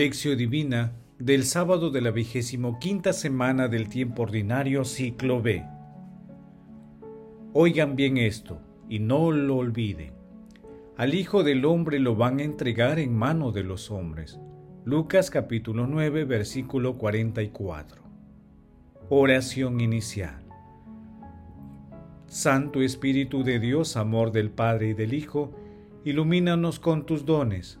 Lección Divina del sábado de la vigésimo quinta semana del tiempo ordinario, ciclo B. Oigan bien esto y no lo olviden. Al Hijo del Hombre lo van a entregar en mano de los hombres. Lucas capítulo 9, versículo 44. Oración inicial. Santo Espíritu de Dios, amor del Padre y del Hijo, ilumínanos con tus dones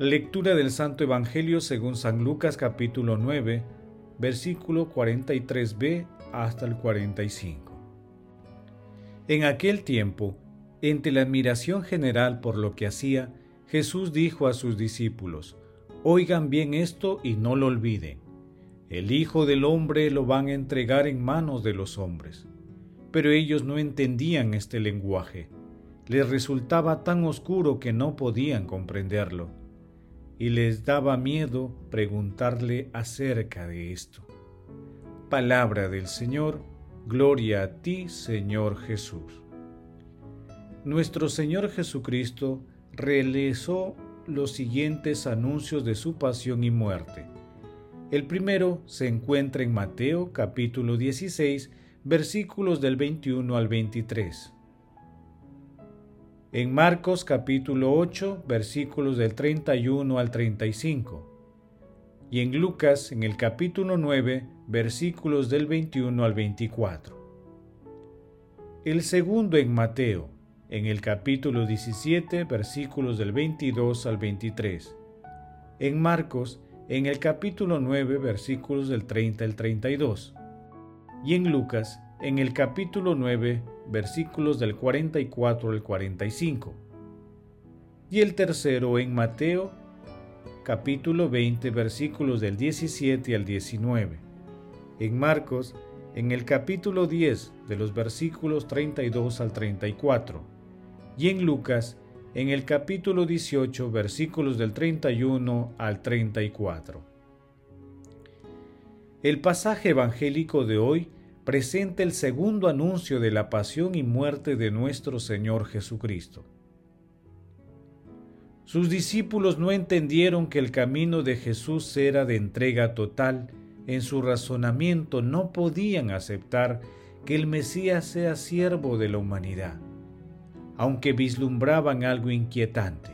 Lectura del Santo Evangelio según San Lucas capítulo 9, versículo 43b hasta el 45. En aquel tiempo, entre la admiración general por lo que hacía, Jesús dijo a sus discípulos, Oigan bien esto y no lo olviden. El Hijo del Hombre lo van a entregar en manos de los hombres. Pero ellos no entendían este lenguaje. Les resultaba tan oscuro que no podían comprenderlo y les daba miedo preguntarle acerca de esto. Palabra del Señor, gloria a ti, Señor Jesús. Nuestro Señor Jesucristo realizó los siguientes anuncios de su pasión y muerte. El primero se encuentra en Mateo capítulo 16, versículos del 21 al 23 en Marcos capítulo 8 versículos del 31 al 35 y en Lucas en el capítulo 9 versículos del 21 al 24. El segundo en Mateo en el capítulo 17 versículos del 22 al 23. En Marcos en el capítulo 9 versículos del 30 al 32. Y en Lucas en el capítulo 9 versículos del 44 al 45. Y el tercero en Mateo, capítulo 20, versículos del 17 al 19. En Marcos, en el capítulo 10, de los versículos 32 al 34. Y en Lucas, en el capítulo 18, versículos del 31 al 34. El pasaje evangélico de hoy presenta el segundo anuncio de la pasión y muerte de nuestro Señor Jesucristo. Sus discípulos no entendieron que el camino de Jesús era de entrega total. En su razonamiento no podían aceptar que el Mesías sea siervo de la humanidad. Aunque vislumbraban algo inquietante,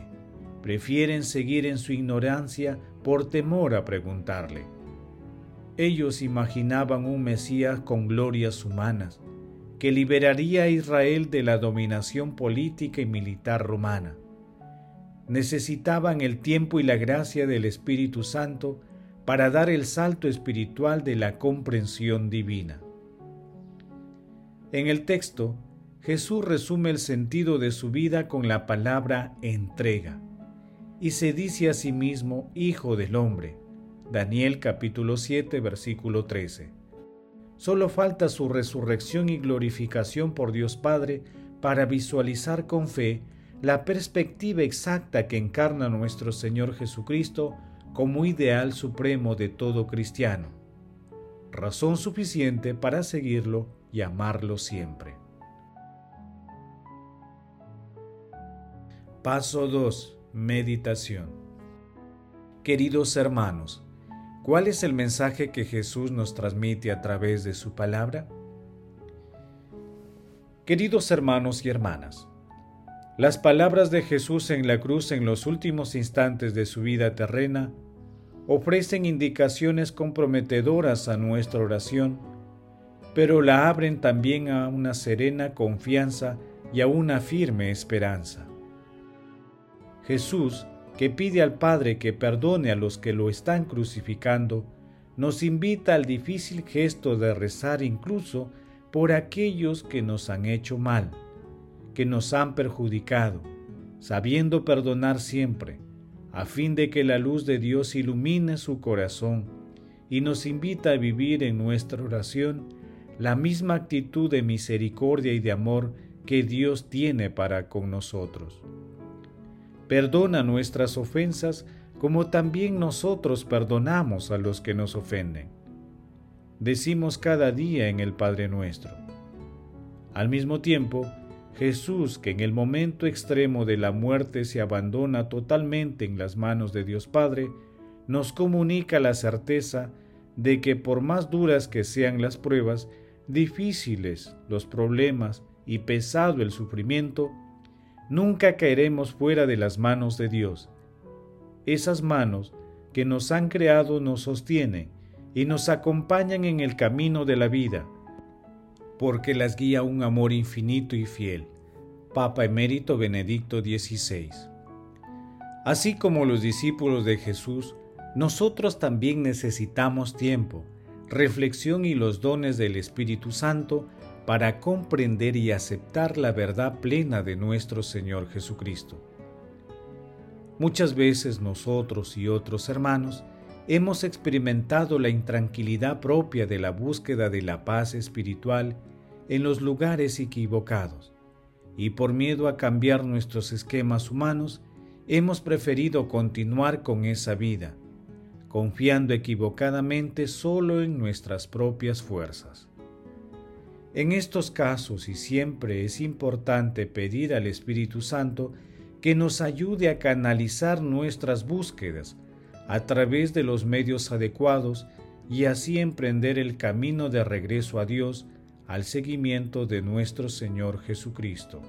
prefieren seguir en su ignorancia por temor a preguntarle. Ellos imaginaban un Mesías con glorias humanas, que liberaría a Israel de la dominación política y militar romana. Necesitaban el tiempo y la gracia del Espíritu Santo para dar el salto espiritual de la comprensión divina. En el texto, Jesús resume el sentido de su vida con la palabra entrega, y se dice a sí mismo Hijo del Hombre, Daniel capítulo 7 versículo 13. Solo falta su resurrección y glorificación por Dios Padre para visualizar con fe la perspectiva exacta que encarna nuestro Señor Jesucristo como ideal supremo de todo cristiano. Razón suficiente para seguirlo y amarlo siempre. Paso 2. Meditación. Queridos hermanos, ¿Cuál es el mensaje que Jesús nos transmite a través de su palabra? Queridos hermanos y hermanas, las palabras de Jesús en la cruz en los últimos instantes de su vida terrena ofrecen indicaciones comprometedoras a nuestra oración, pero la abren también a una serena confianza y a una firme esperanza. Jesús que pide al Padre que perdone a los que lo están crucificando, nos invita al difícil gesto de rezar incluso por aquellos que nos han hecho mal, que nos han perjudicado, sabiendo perdonar siempre, a fin de que la luz de Dios ilumine su corazón y nos invita a vivir en nuestra oración la misma actitud de misericordia y de amor que Dios tiene para con nosotros. Perdona nuestras ofensas como también nosotros perdonamos a los que nos ofenden. Decimos cada día en el Padre nuestro. Al mismo tiempo, Jesús, que en el momento extremo de la muerte se abandona totalmente en las manos de Dios Padre, nos comunica la certeza de que por más duras que sean las pruebas, difíciles los problemas y pesado el sufrimiento, nunca caeremos fuera de las manos de Dios. Esas manos que nos han creado nos sostienen y nos acompañan en el camino de la vida porque las guía un amor infinito y fiel. Papa Emérito Benedicto XVI. Así como los discípulos de Jesús, nosotros también necesitamos tiempo, reflexión y los dones del Espíritu Santo para comprender y aceptar la verdad plena de nuestro Señor Jesucristo. Muchas veces nosotros y otros hermanos hemos experimentado la intranquilidad propia de la búsqueda de la paz espiritual en los lugares equivocados, y por miedo a cambiar nuestros esquemas humanos, hemos preferido continuar con esa vida, confiando equivocadamente solo en nuestras propias fuerzas. En estos casos y siempre es importante pedir al Espíritu Santo que nos ayude a canalizar nuestras búsquedas a través de los medios adecuados y así emprender el camino de regreso a Dios al seguimiento de nuestro Señor Jesucristo.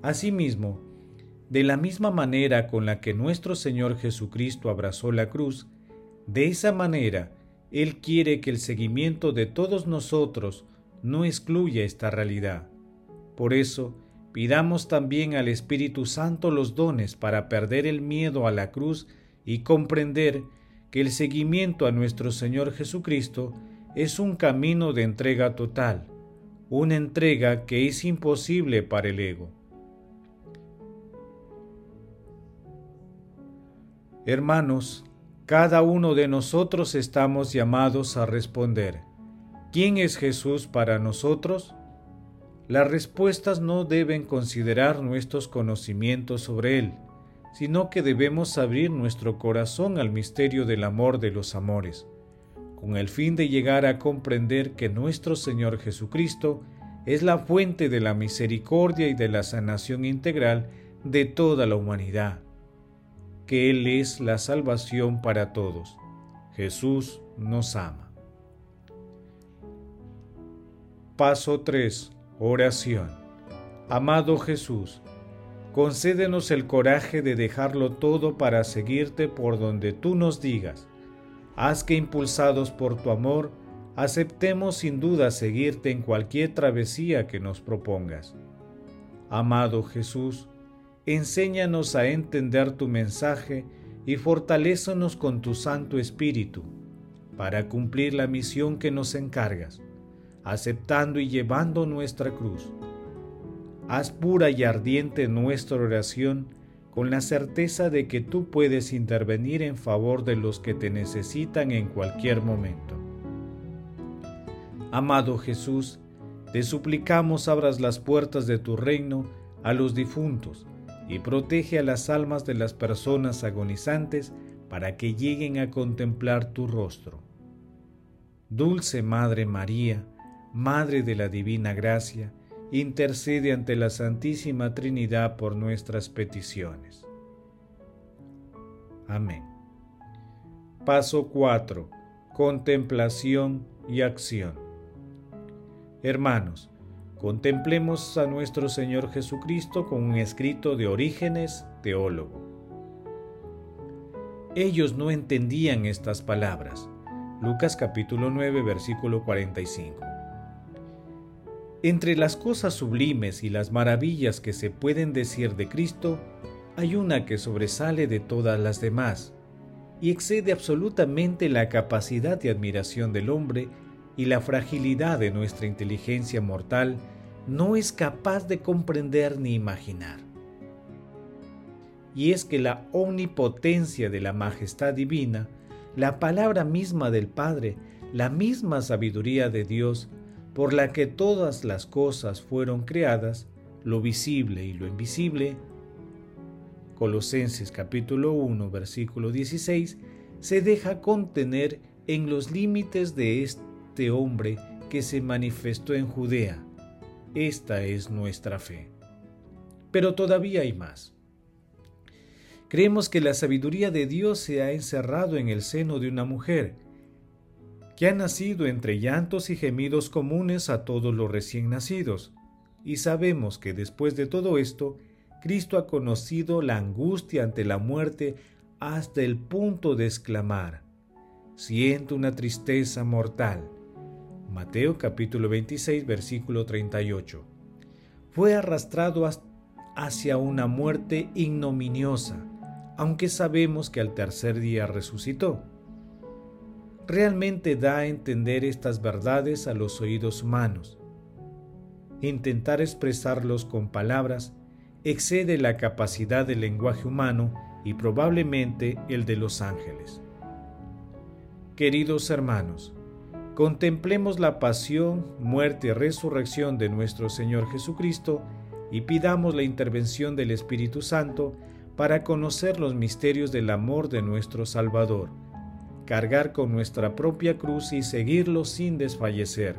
Asimismo, de la misma manera con la que nuestro Señor Jesucristo abrazó la cruz, de esa manera Él quiere que el seguimiento de todos nosotros no excluya esta realidad. Por eso, pidamos también al Espíritu Santo los dones para perder el miedo a la cruz y comprender que el seguimiento a nuestro Señor Jesucristo es un camino de entrega total, una entrega que es imposible para el ego. Hermanos, cada uno de nosotros estamos llamados a responder, ¿quién es Jesús para nosotros? Las respuestas no deben considerar nuestros conocimientos sobre Él, sino que debemos abrir nuestro corazón al misterio del amor de los amores, con el fin de llegar a comprender que nuestro Señor Jesucristo es la fuente de la misericordia y de la sanación integral de toda la humanidad, que Él es la salvación para todos. Jesús nos ama. Paso 3. Oración. Amado Jesús, concédenos el coraje de dejarlo todo para seguirte por donde tú nos digas. Haz que impulsados por tu amor, aceptemos sin duda seguirte en cualquier travesía que nos propongas. Amado Jesús, enséñanos a entender tu mensaje y fortalézanos con tu Santo Espíritu para cumplir la misión que nos encargas, aceptando y llevando nuestra cruz haz pura y ardiente nuestra oración con la certeza de que tú puedes intervenir en favor de los que te necesitan en cualquier momento. Amado Jesús, te suplicamos abras las puertas de tu reino a los difuntos y protege a las almas de las personas agonizantes para que lleguen a contemplar tu rostro. Dulce Madre María, Madre de la Divina Gracia, intercede ante la Santísima Trinidad por nuestras peticiones. Amén. Paso 4. Contemplación y acción. Hermanos, contemplemos a nuestro Señor Jesucristo con un escrito de Orígenes, teólogo. Ellos no entendían estas palabras. Lucas capítulo 9, versículo 45. Entre las cosas sublimes y las maravillas que se pueden decir de Cristo, hay una que sobresale de todas las demás y excede absolutamente la capacidad de admiración del hombre y la fragilidad de nuestra inteligencia mortal no es capaz de comprender ni imaginar. y es que la omnipotencia de la majestad divina, la palabra misma del Padre, la misma sabiduría de Dios, por la que todas las cosas fueron creadas, lo visible y lo invisible, Colosenses capítulo 1 versículo 16, se deja contener en los límites de este hombre que se manifestó en Judea. Esta es nuestra fe. Pero todavía hay más. Creemos que la sabiduría de Dios se ha encerrado en el seno de una mujer, que ha nacido entre llantos y gemidos comunes a todos los recién nacidos, y sabemos que después de todo esto, Cristo ha conocido la angustia ante la muerte hasta el punto de exclamar, siento una tristeza mortal. Mateo capítulo 26 versículo 38. Fue arrastrado hacia una muerte ignominiosa, aunque sabemos que al tercer día resucitó realmente da a entender estas verdades a los oídos humanos. Intentar expresarlos con palabras excede la capacidad del lenguaje humano y probablemente el de los ángeles. Queridos hermanos, contemplemos la pasión, muerte y resurrección de nuestro Señor Jesucristo y pidamos la intervención del Espíritu Santo para conocer los misterios del amor de nuestro Salvador cargar con nuestra propia cruz y seguirlo sin desfallecer.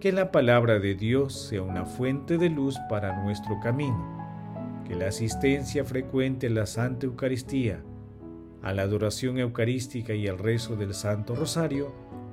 Que la palabra de Dios sea una fuente de luz para nuestro camino. Que la asistencia frecuente a la Santa Eucaristía, a la adoración eucarística y al rezo del Santo Rosario